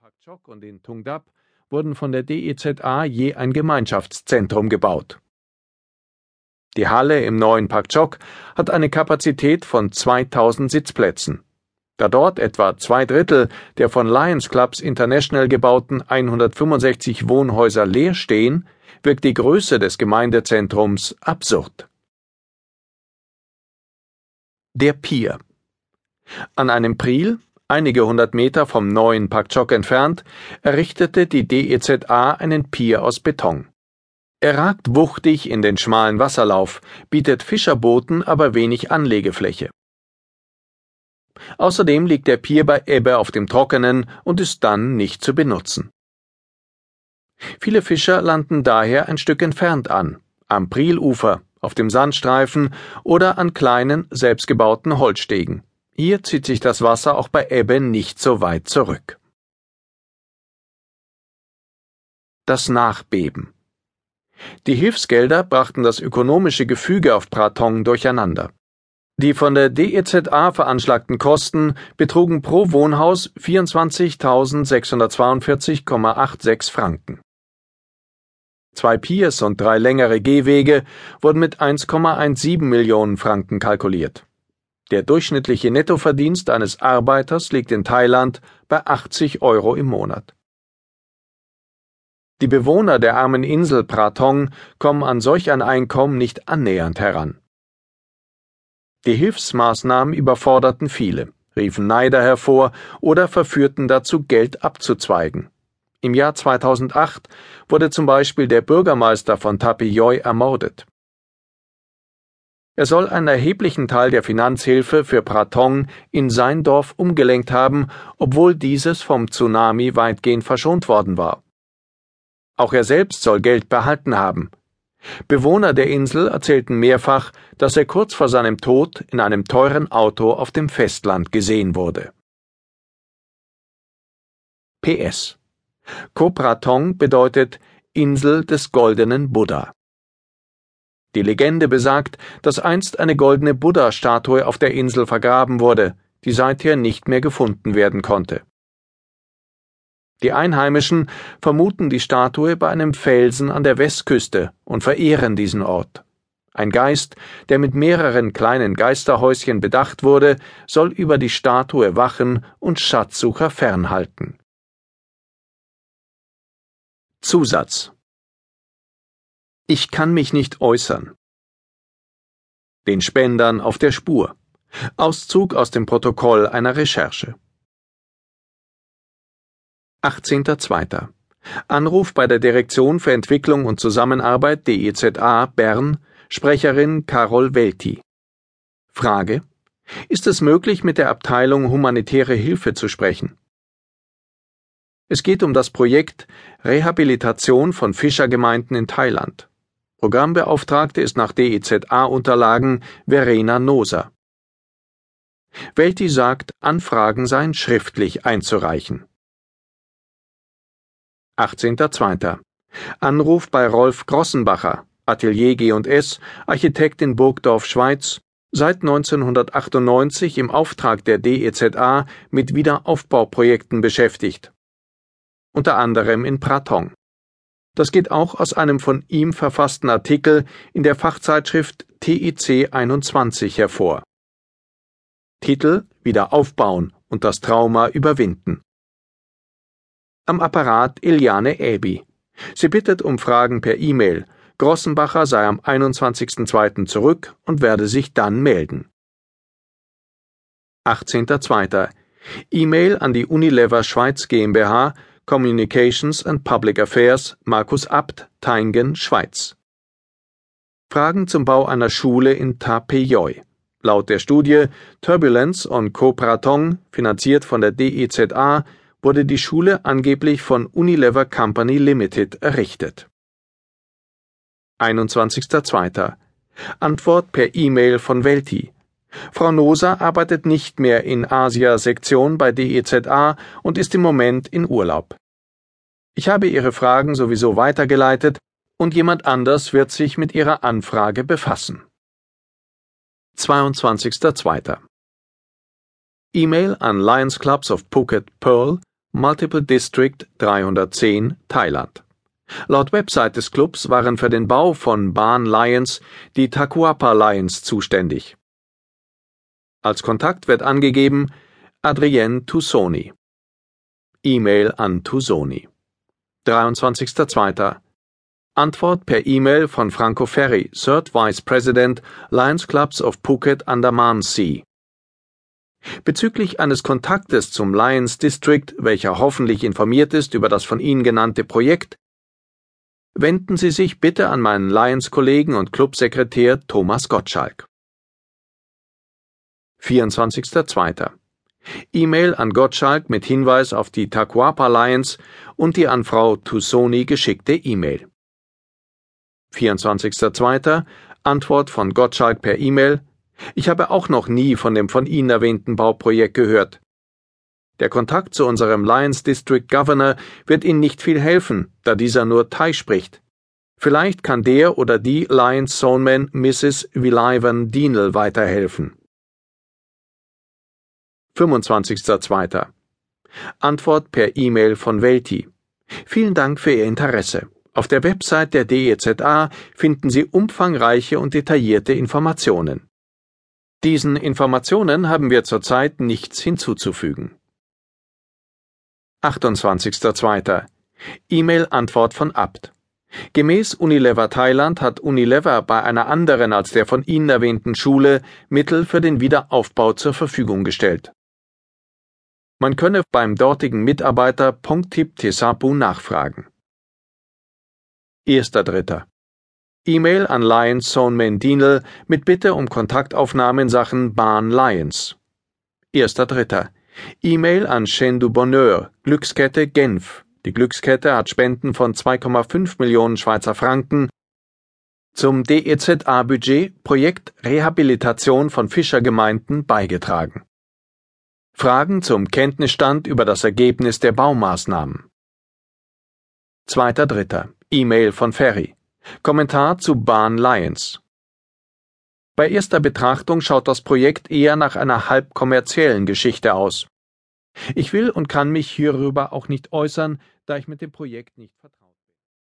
Pak Chok und in Tung Dap wurden von der DEZA je ein Gemeinschaftszentrum gebaut. Die Halle im neuen Pak Chok hat eine Kapazität von 2000 Sitzplätzen. Da dort etwa zwei Drittel der von Lions Clubs International gebauten 165 Wohnhäuser leer stehen, wirkt die Größe des Gemeindezentrums absurd. Der Pier An einem Priel, einige hundert Meter vom neuen Pakchok entfernt, errichtete die DEZA einen Pier aus Beton. Er ragt wuchtig in den schmalen Wasserlauf, bietet Fischerbooten aber wenig Anlegefläche. Außerdem liegt der Pier bei Ebbe auf dem Trockenen und ist dann nicht zu benutzen. Viele Fischer landen daher ein Stück entfernt an, am Prielufer, auf dem Sandstreifen oder an kleinen, selbstgebauten Holzstegen. Hier zieht sich das Wasser auch bei Ebbe nicht so weit zurück. Das Nachbeben. Die Hilfsgelder brachten das ökonomische Gefüge auf Pratong durcheinander. Die von der DEZA veranschlagten Kosten betrugen pro Wohnhaus 24.642,86 Franken. Zwei Piers und drei längere Gehwege wurden mit 1,17 Millionen Franken kalkuliert. Der durchschnittliche Nettoverdienst eines Arbeiters liegt in Thailand bei 80 Euro im Monat. Die Bewohner der armen Insel Pratong kommen an solch ein Einkommen nicht annähernd heran. Die Hilfsmaßnahmen überforderten viele, riefen Neider hervor oder verführten dazu, Geld abzuzweigen. Im Jahr 2008 wurde zum Beispiel der Bürgermeister von Tapiyoy ermordet. Er soll einen erheblichen Teil der Finanzhilfe für Pratong in sein Dorf umgelenkt haben, obwohl dieses vom Tsunami weitgehend verschont worden war. Auch er selbst soll Geld behalten haben. Bewohner der Insel erzählten mehrfach, dass er kurz vor seinem Tod in einem teuren Auto auf dem Festland gesehen wurde. PS Kopratong bedeutet Insel des goldenen Buddha. Die Legende besagt, dass einst eine goldene Buddha-Statue auf der Insel vergraben wurde, die seither nicht mehr gefunden werden konnte. Die Einheimischen vermuten die Statue bei einem Felsen an der Westküste und verehren diesen Ort. Ein Geist, der mit mehreren kleinen Geisterhäuschen bedacht wurde, soll über die Statue wachen und Schatzsucher fernhalten. Zusatz ich kann mich nicht äußern. Den Spendern auf der Spur. Auszug aus dem Protokoll einer Recherche. 18.02. Anruf bei der Direktion für Entwicklung und Zusammenarbeit DEZA Bern, Sprecherin Carol Welti. Frage. Ist es möglich, mit der Abteilung Humanitäre Hilfe zu sprechen? Es geht um das Projekt Rehabilitation von Fischergemeinden in Thailand. Programmbeauftragte ist nach DEZA-Unterlagen Verena Noser. Welti sagt, Anfragen seien schriftlich einzureichen. 18.02. Anruf bei Rolf Grossenbacher, Atelier G&S, Architekt in Burgdorf, Schweiz, seit 1998 im Auftrag der DEZA mit Wiederaufbauprojekten beschäftigt. Unter anderem in Pratong. Das geht auch aus einem von ihm verfassten Artikel in der Fachzeitschrift TIC 21 hervor. Titel Wieder aufbauen und das Trauma überwinden. Am Apparat Iliane Äbi. Sie bittet um Fragen per E-Mail. Grossenbacher sei am 21.02. zurück und werde sich dann melden. 18.02. E-Mail an die Unilever Schweiz GmbH Communications and Public Affairs Markus Abt, Teingen, Schweiz. Fragen zum Bau einer Schule in Tapeyoy. Laut der Studie Turbulence on Copratong, finanziert von der DEZA, wurde die Schule angeblich von Unilever Company Limited errichtet. 21.02. Antwort per E-Mail von Welti. Frau Noser arbeitet nicht mehr in Asia-Sektion bei DEZA und ist im Moment in Urlaub. Ich habe Ihre Fragen sowieso weitergeleitet und jemand anders wird sich mit Ihrer Anfrage befassen. 22.02. E-Mail an Lions Clubs of Phuket Pearl, Multiple District 310, Thailand. Laut Website des Clubs waren für den Bau von Bahn Lions die Tacuapa Lions zuständig. Als Kontakt wird angegeben Adrienne Tusoni. E-Mail an Tusoni. 23.02. Antwort per E-Mail von Franco Ferri, Third Vice President, Lions Clubs of Phuket Andaman Sea. Bezüglich eines Kontaktes zum Lions District, welcher hoffentlich informiert ist über das von Ihnen genannte Projekt, wenden Sie sich bitte an meinen Lions-Kollegen und Clubsekretär Thomas Gottschalk. 24.02. E-Mail an Gottschalk mit Hinweis auf die Taquapa Lions und die an Frau Tusoni geschickte E-Mail. 24.02. Antwort von Gottschalk per E-Mail. Ich habe auch noch nie von dem von Ihnen erwähnten Bauprojekt gehört. Der Kontakt zu unserem Lions District Governor wird Ihnen nicht viel helfen, da dieser nur Thai spricht. Vielleicht kann der oder die Lions Soulman Mrs. Vilaivan Dienel weiterhelfen. 25.02. Antwort per E-Mail von Welti. Vielen Dank für Ihr Interesse. Auf der Website der DEZA finden Sie umfangreiche und detaillierte Informationen. Diesen Informationen haben wir zurzeit nichts hinzuzufügen. 28.02. E-Mail-Antwort von Abt. Gemäß Unilever Thailand hat Unilever bei einer anderen als der von Ihnen erwähnten Schule Mittel für den Wiederaufbau zur Verfügung gestellt. Man könne beim dortigen Mitarbeiter Pongtip Tesapu nachfragen. 1.3. E-Mail an Lions Sohnman Dienel mit Bitte um Kontaktaufnahme in Sachen Bahn Lions. 1.3. E-Mail an Chaîne du Bonheur, Glückskette Genf. Die Glückskette hat Spenden von 2,5 Millionen Schweizer Franken zum DEZA-Budget Projekt Rehabilitation von Fischergemeinden beigetragen. Fragen zum Kenntnisstand über das Ergebnis der Baumaßnahmen. 2.3. E-Mail von Ferry. Kommentar zu Bahn Lions. Bei erster Betrachtung schaut das Projekt eher nach einer halb kommerziellen Geschichte aus. Ich will und kann mich hierüber auch nicht äußern, da ich mit dem Projekt nicht vertraue.